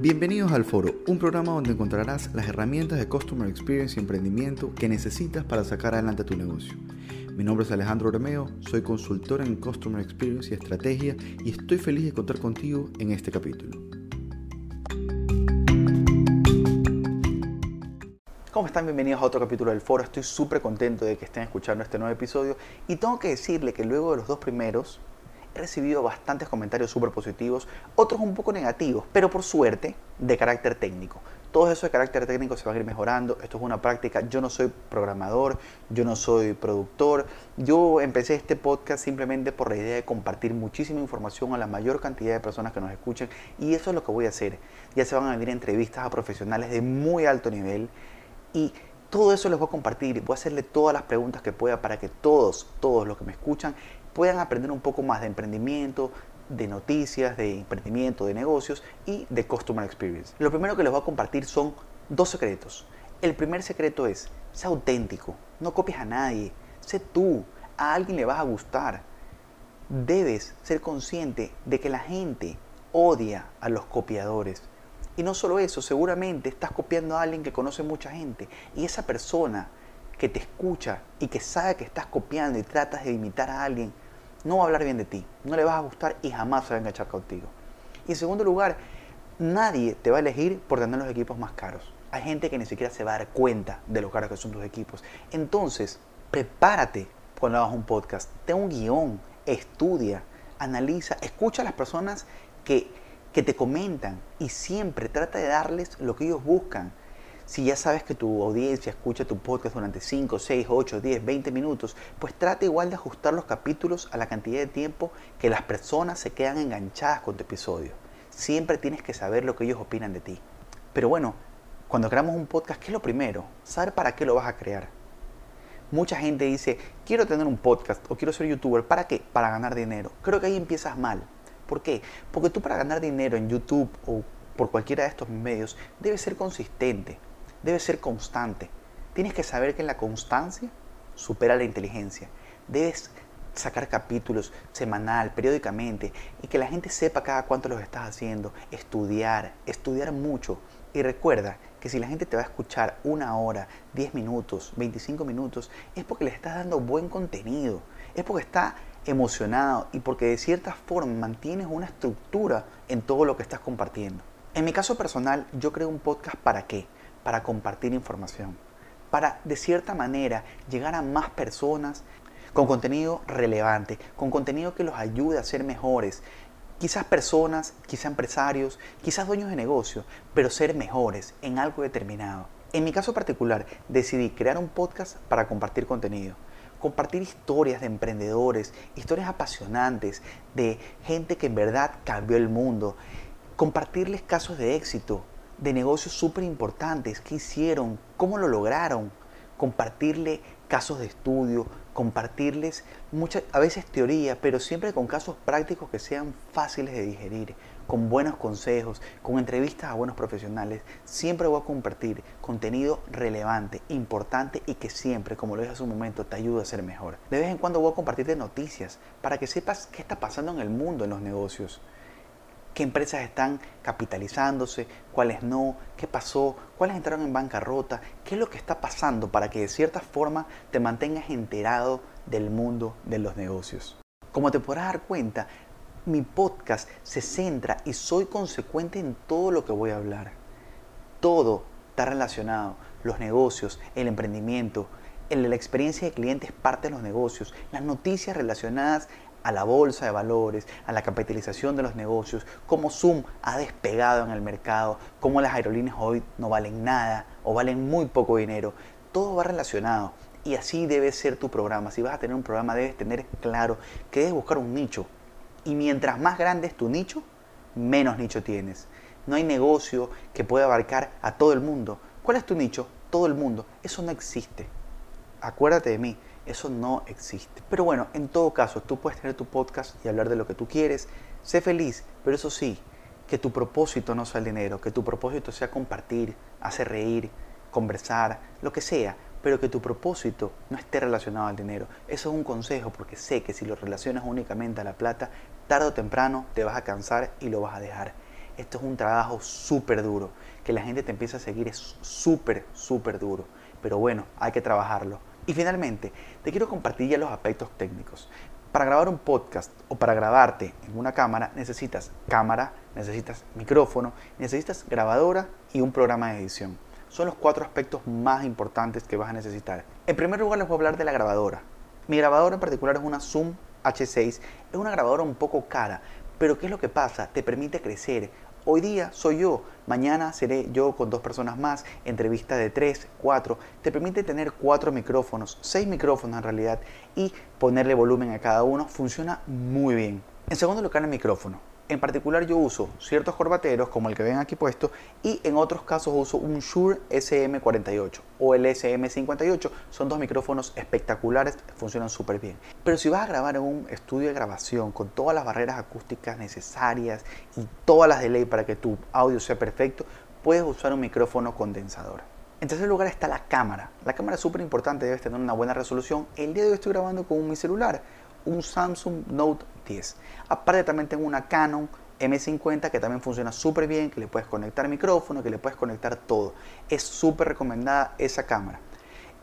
Bienvenidos al Foro, un programa donde encontrarás las herramientas de Customer Experience y emprendimiento que necesitas para sacar adelante tu negocio. Mi nombre es Alejandro Romeo, soy consultor en Customer Experience y Estrategia y estoy feliz de contar contigo en este capítulo. ¿Cómo están? Bienvenidos a otro capítulo del foro. Estoy súper contento de que estén escuchando este nuevo episodio y tengo que decirle que luego de los dos primeros he recibido bastantes comentarios súper positivos, otros un poco negativos, pero por suerte de carácter técnico. Todo eso de carácter técnico se va a ir mejorando. Esto es una práctica. Yo no soy programador, yo no soy productor. Yo empecé este podcast simplemente por la idea de compartir muchísima información a la mayor cantidad de personas que nos escuchen. Y eso es lo que voy a hacer. Ya se van a venir entrevistas a profesionales de muy alto nivel y todo eso les voy a compartir, voy a hacerle todas las preguntas que pueda para que todos, todos los que me escuchan puedan aprender un poco más de emprendimiento, de noticias, de emprendimiento, de negocios y de Customer Experience. Lo primero que les voy a compartir son dos secretos. El primer secreto es, sé auténtico, no copies a nadie, sé tú, a alguien le vas a gustar. Debes ser consciente de que la gente odia a los copiadores. Y no solo eso, seguramente estás copiando a alguien que conoce mucha gente y esa persona que te escucha y que sabe que estás copiando y tratas de imitar a alguien, no va a hablar bien de ti, no le vas a gustar y jamás se va a enganchar contigo. Y en segundo lugar, nadie te va a elegir por tener los equipos más caros. Hay gente que ni siquiera se va a dar cuenta de lo caros que son tus equipos. Entonces, prepárate cuando hagas un podcast. Ten un guion, estudia, analiza, escucha a las personas que que te comentan y siempre trata de darles lo que ellos buscan. Si ya sabes que tu audiencia escucha tu podcast durante 5, 6, 8, 10, 20 minutos, pues trata igual de ajustar los capítulos a la cantidad de tiempo que las personas se quedan enganchadas con tu episodio. Siempre tienes que saber lo que ellos opinan de ti. Pero bueno, cuando creamos un podcast, ¿qué es lo primero? Saber para qué lo vas a crear. Mucha gente dice, quiero tener un podcast o quiero ser youtuber. ¿Para qué? Para ganar dinero. Creo que ahí empiezas mal. ¿Por qué? Porque tú para ganar dinero en YouTube o por cualquiera de estos medios debes ser consistente, debes ser constante. Tienes que saber que la constancia supera la inteligencia. Debes sacar capítulos semanal, periódicamente, y que la gente sepa cada cuánto los estás haciendo. Estudiar, estudiar mucho. Y recuerda que si la gente te va a escuchar una hora, 10 minutos, 25 minutos, es porque le estás dando buen contenido. Es porque está emocionado y porque de cierta forma mantienes una estructura en todo lo que estás compartiendo. En mi caso personal, yo creo un podcast para qué? Para compartir información. Para de cierta manera llegar a más personas con contenido relevante, con contenido que los ayude a ser mejores. Quizás personas, quizás empresarios, quizás dueños de negocio, pero ser mejores en algo determinado. En mi caso particular, decidí crear un podcast para compartir contenido compartir historias de emprendedores, historias apasionantes de gente que en verdad cambió el mundo, compartirles casos de éxito, de negocios súper importantes, qué hicieron, cómo lo lograron, compartirle casos de estudio, compartirles muchas, a veces teoría, pero siempre con casos prácticos que sean fáciles de digerir, con buenos consejos, con entrevistas a buenos profesionales. Siempre voy a compartir contenido relevante, importante y que siempre, como lo dije hace un momento, te ayuda a ser mejor. De vez en cuando voy a compartirte noticias para que sepas qué está pasando en el mundo en los negocios qué empresas están capitalizándose, cuáles no, qué pasó, cuáles entraron en bancarrota, qué es lo que está pasando para que de cierta forma te mantengas enterado del mundo de los negocios. Como te podrás dar cuenta, mi podcast se centra y soy consecuente en todo lo que voy a hablar. Todo está relacionado, los negocios, el emprendimiento, la experiencia de clientes parte de los negocios, las noticias relacionadas a la bolsa de valores, a la capitalización de los negocios, cómo Zoom ha despegado en el mercado, cómo las aerolíneas hoy no valen nada o valen muy poco dinero. Todo va relacionado y así debe ser tu programa. Si vas a tener un programa debes tener claro que debes buscar un nicho. Y mientras más grande es tu nicho, menos nicho tienes. No hay negocio que pueda abarcar a todo el mundo. ¿Cuál es tu nicho? Todo el mundo. Eso no existe. Acuérdate de mí. Eso no existe. Pero bueno, en todo caso, tú puedes tener tu podcast y hablar de lo que tú quieres. Sé feliz, pero eso sí, que tu propósito no sea el dinero, que tu propósito sea compartir, hacer reír, conversar, lo que sea, pero que tu propósito no esté relacionado al dinero. Eso es un consejo porque sé que si lo relacionas únicamente a la plata, tarde o temprano te vas a cansar y lo vas a dejar. esto es un trabajo súper duro. Que la gente te empiece a seguir es súper, súper duro. Pero bueno, hay que trabajarlo. Y finalmente, te quiero compartir ya los aspectos técnicos. Para grabar un podcast o para grabarte en una cámara necesitas cámara, necesitas micrófono, necesitas grabadora y un programa de edición. Son los cuatro aspectos más importantes que vas a necesitar. En primer lugar les voy a hablar de la grabadora. Mi grabadora en particular es una Zoom H6. Es una grabadora un poco cara, pero ¿qué es lo que pasa? Te permite crecer. Hoy día soy yo, mañana seré yo con dos personas más, entrevista de tres, cuatro. Te permite tener cuatro micrófonos, seis micrófonos en realidad, y ponerle volumen a cada uno. Funciona muy bien. En segundo lugar, el micrófono. En particular yo uso ciertos corbateros como el que ven aquí puesto y en otros casos uso un Shure SM48 o el SM58. Son dos micrófonos espectaculares, funcionan súper bien. Pero si vas a grabar en un estudio de grabación con todas las barreras acústicas necesarias y todas las de ley para que tu audio sea perfecto, puedes usar un micrófono condensador. En tercer lugar está la cámara. La cámara es súper importante, debes tener una buena resolución. El día de hoy estoy grabando con mi celular un Samsung Note 10. Aparte también tengo una Canon M50 que también funciona súper bien, que le puedes conectar micrófono, que le puedes conectar todo. Es súper recomendada esa cámara.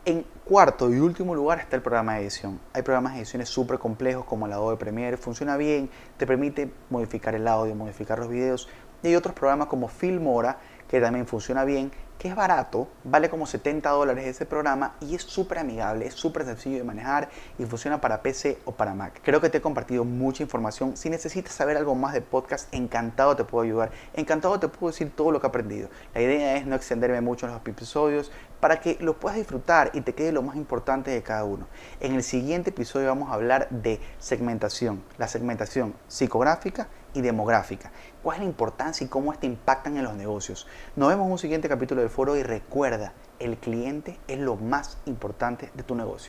En cuarto y último lugar está el programa de edición. Hay programas de ediciones súper complejos como el Adobe Premiere, funciona bien, te permite modificar el audio, modificar los videos. Y hay otros programas como Filmora que también funciona bien, que es barato, vale como 70 dólares ese programa y es súper amigable, es súper sencillo de manejar y funciona para PC o para Mac. Creo que te he compartido mucha información. Si necesitas saber algo más de podcast, encantado te puedo ayudar, encantado te puedo decir todo lo que he aprendido. La idea es no extenderme mucho en los episodios para que lo puedas disfrutar y te quede lo más importante de cada uno. En el siguiente episodio vamos a hablar de segmentación, la segmentación psicográfica demográfica. ¿Cuál es la importancia y cómo esto impactan en los negocios? Nos vemos en un siguiente capítulo del foro y recuerda, el cliente es lo más importante de tu negocio.